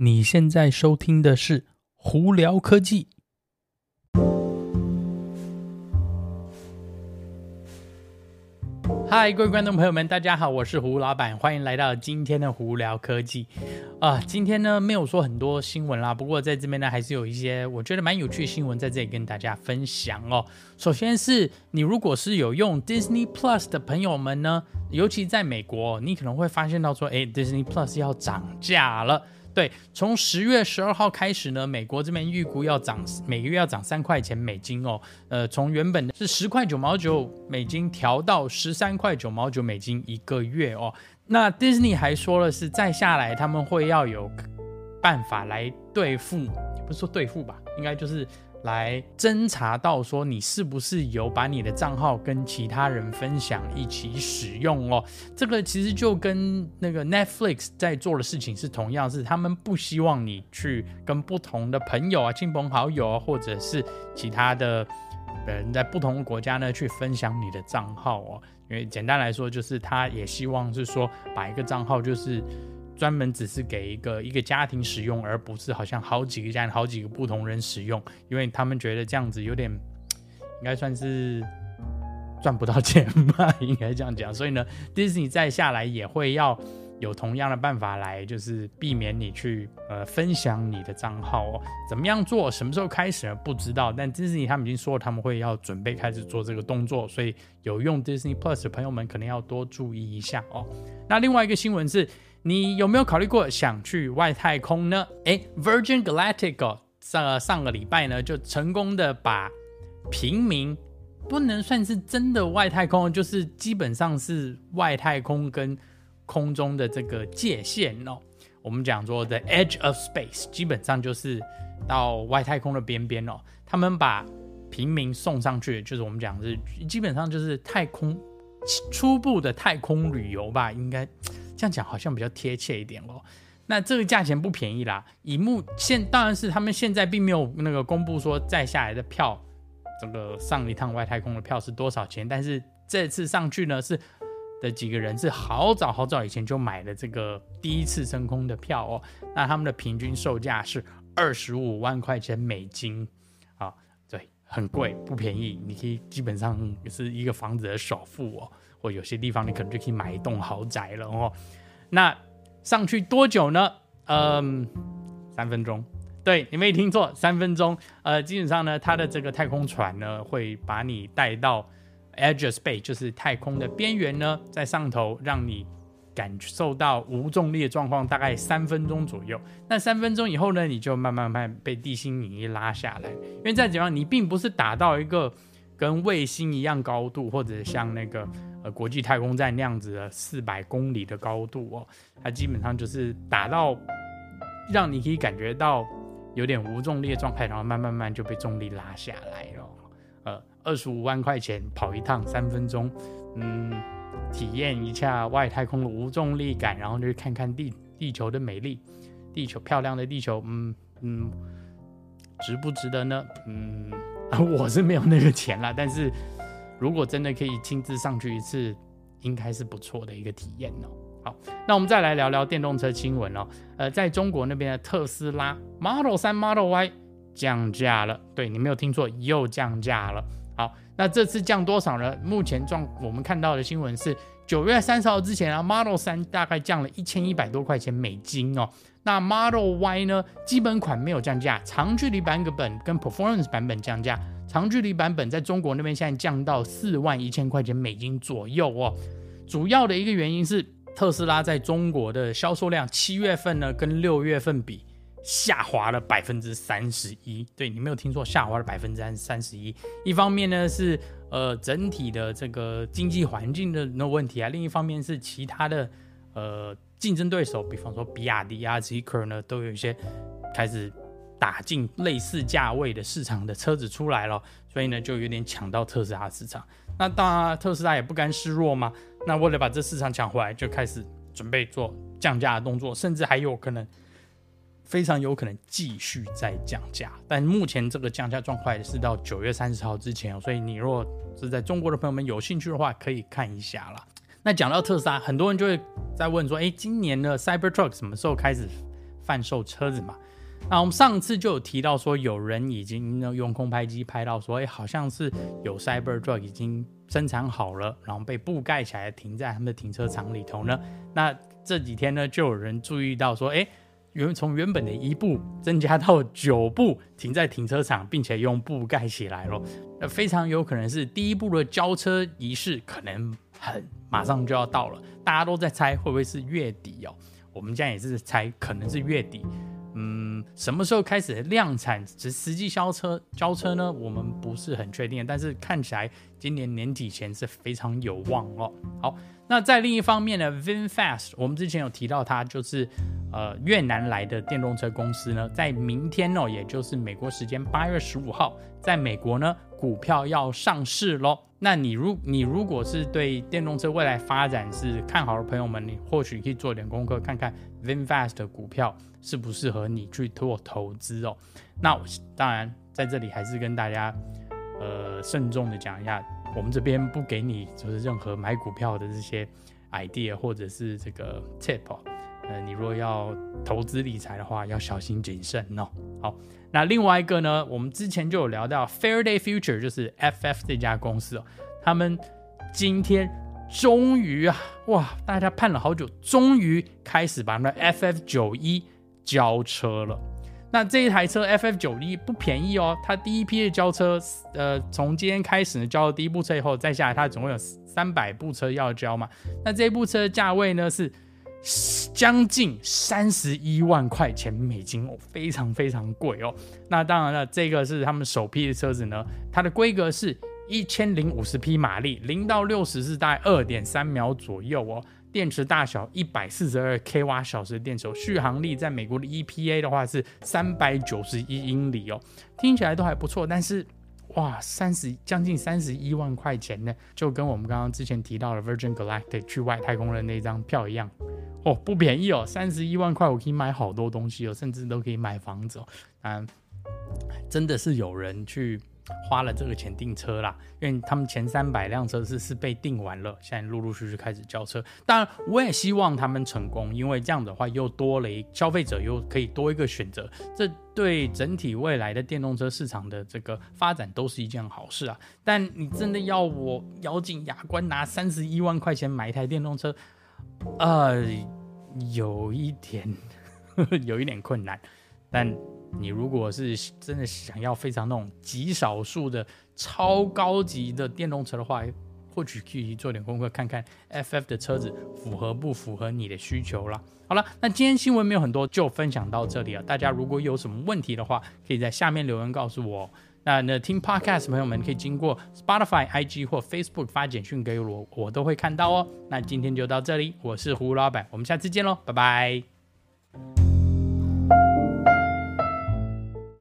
你现在收听的是《胡聊科技》。嗨，各位观众朋友们，大家好，我是胡老板，欢迎来到今天的《胡聊科技》啊。今天呢，没有说很多新闻啦，不过在这边呢，还是有一些我觉得蛮有趣的新闻在这里跟大家分享哦。首先是你如果是有用 Disney Plus 的朋友们呢，尤其在美国，你可能会发现到说，哎，Disney Plus 要涨价了。对，从十月十二号开始呢，美国这边预估要涨，每个月要涨三块钱美金哦。呃，从原本的是十块九毛九美金调到十三块九毛九美金一个月哦。那 Disney 还说了是再下来他们会要有办法来对付，也不是说对付吧，应该就是。来侦查到说你是不是有把你的账号跟其他人分享一起使用哦？这个其实就跟那个 Netflix 在做的事情是同样，是他们不希望你去跟不同的朋友啊、亲朋好友啊，或者是其他的人在不同的国家呢去分享你的账号哦。因为简单来说，就是他也希望是说把一个账号就是。专门只是给一个一个家庭使用，而不是好像好几个家、好几个不同人使用，因为他们觉得这样子有点，应该算是赚不到钱吧，应该这样讲。所以呢，Disney 再下来也会要有同样的办法来，就是避免你去呃分享你的账号哦。怎么样做？什么时候开始呢？不知道。但 Disney 他们已经说他们会要准备开始做这个动作，所以有用 Disney Plus 的朋友们可能要多注意一下哦。那另外一个新闻是。你有没有考虑过想去外太空呢？诶，Virgin Galactic 哦，上上个礼拜呢就成功的把平民不能算是真的外太空，就是基本上是外太空跟空中的这个界限哦。我们讲说 The Edge of Space，基本上就是到外太空的边边哦。他们把平民送上去，就是我们讲是基本上就是太空初步的太空旅游吧，应该。这样讲好像比较贴切一点哦。那这个价钱不便宜啦。以目前当然是他们现在并没有那个公布说再下来的票，这个上一趟外太空的票是多少钱。但是这次上去呢，是的几个人是好早好早以前就买了这个第一次升空的票哦。那他们的平均售价是二十五万块钱美金啊，对，很贵，不便宜。你可以基本上是一个房子的首付哦。或有些地方你可能就可以买一栋豪宅了哦。那上去多久呢？嗯，三分钟。对，你没听错，三分钟。呃，基本上呢，它的这个太空船呢，会把你带到 Edge space 就是太空的边缘呢，在上头让你感受到无重力的状况，大概三分钟左右。那三分钟以后呢，你就慢慢慢被地心引力拉下来，因为再怎样，你并不是打到一个跟卫星一样高度，或者像那个。呃，国际太空站那样子的四百公里的高度哦，它基本上就是打到让你可以感觉到有点无重力的状态，然后慢慢慢就被重力拉下来。呃，二十五万块钱跑一趟三分钟，嗯，体验一下外太空的无重力感，然后就看看地地球的美丽，地球漂亮的地球，嗯嗯，值不值得呢？嗯，我是没有那个钱啦，但是。如果真的可以亲自上去一次，应该是不错的一个体验哦。好，那我们再来聊聊电动车新闻哦。呃，在中国那边的特斯拉 Model 3、Model Y 降价了，对，你没有听错，又降价了。好，那这次降多少呢？目前状我们看到的新闻是九月三十号之前啊，Model 3大概降了一千一百多块钱美金哦。那 Model Y 呢，基本款没有降价，长距离版本跟 Performance 版本降价。长距离版本在中国那边现在降到四万一千块钱美金左右哦。主要的一个原因是特斯拉在中国的销售量七月份呢跟六月份比下滑了百分之三十一。对，你没有听错，下滑了百分之三十一。一方面呢是呃整体的这个经济环境的那问题啊，另一方面是其他的呃竞争对手，比方说比亚迪啊、Zeekr 呢都有一些开始。打进类似价位的市场的车子出来了，所以呢就有点抢到特斯拉市场。那当然特斯拉也不甘示弱嘛，那为了把这市场抢回来，就开始准备做降价的动作，甚至还有可能非常有可能继续再降价。但目前这个降价状况是到九月三十号之前，所以你如果是在中国的朋友们有兴趣的话，可以看一下啦。那讲到特斯拉，很多人就会在问说，诶，今年的 Cybertruck 什么时候开始？贩售车子嘛。那我们上次就有提到说，有人已经用空拍机拍到说，哎，好像是有 Cybertruck 已经生产好了，然后被布盖起来，停在他们的停车场里头呢。那这几天呢，就有人注意到说，哎，原从原本的一步增加到九步停在停车场，并且用布盖起来了。那非常有可能是第一步的交车仪式，可能很马上就要到了。大家都在猜会不会是月底哦？我们现在也是猜可能是月底。嗯，什么时候开始量产？实实际交车交车呢？我们不是很确定，但是看起来今年年底前是非常有望哦。好，那在另一方面呢，VinFast，我们之前有提到它，就是呃越南来的电动车公司呢，在明天哦，也就是美国时间八月十五号，在美国呢股票要上市喽。那你如你如果是对电动车未来发展是看好的朋友们，你或许可以做点功课，看看 VinFast 的股票适不适合你去做投资哦。那我当然在这里还是跟大家呃慎重的讲一下，我们这边不给你就是任何买股票的这些 idea 或者是这个 tip。呃，你若要投资理财的话，要小心谨慎哦。好。那另外一个呢，我们之前就有聊到 Fair Day Future，就是 FF 这家公司哦，他们今天终于啊，哇，大家盼了好久，终于开始把那 FF 九一交车了。那这一台车 FF 九一不便宜哦，它第一批的交车，呃，从今天开始呢，交了第一部车以后，再下来它总共有三百部车要交嘛。那这部车的价位呢是。将近三十一万块钱美金哦，非常非常贵哦。那当然了，这个是他们首批的车子呢，它的规格是一千零五十匹马力，零到六十是大概二点三秒左右哦。电池大小一百四十二 k 瓦小时电池，续航力在美国的 EPA 的话是三百九十一英里哦，听起来都还不错，但是。哇，三十将近三十一万块钱呢，就跟我们刚刚之前提到的 Virgin Galactic 去外太空的那张票一样，哦，不便宜哦，三十一万块我可以买好多东西哦，甚至都可以买房子哦，嗯，真的是有人去。花了这个钱订车啦，因为他们前三百辆车是是被订完了，现在陆陆续续开始交车。当然，我也希望他们成功，因为这样的话又多了一消费者又可以多一个选择，这对整体未来的电动车市场的这个发展都是一件好事啊。但你真的要我咬紧牙关拿三十一万块钱买一台电动车，呃，有一点 有一点困难，但。你如果是真的想要非常那种极少数的超高级的电动车的话，或许可以做点功课，看看 FF 的车子符合不符合你的需求啦。好了，那今天新闻没有很多，就分享到这里了。大家如果有什么问题的话，可以在下面留言告诉我。那那听 Podcast 朋友们可以经过 Spotify、IG 或 Facebook 发简讯给我，我都会看到哦。那今天就到这里，我是胡老板，我们下次见喽，拜拜。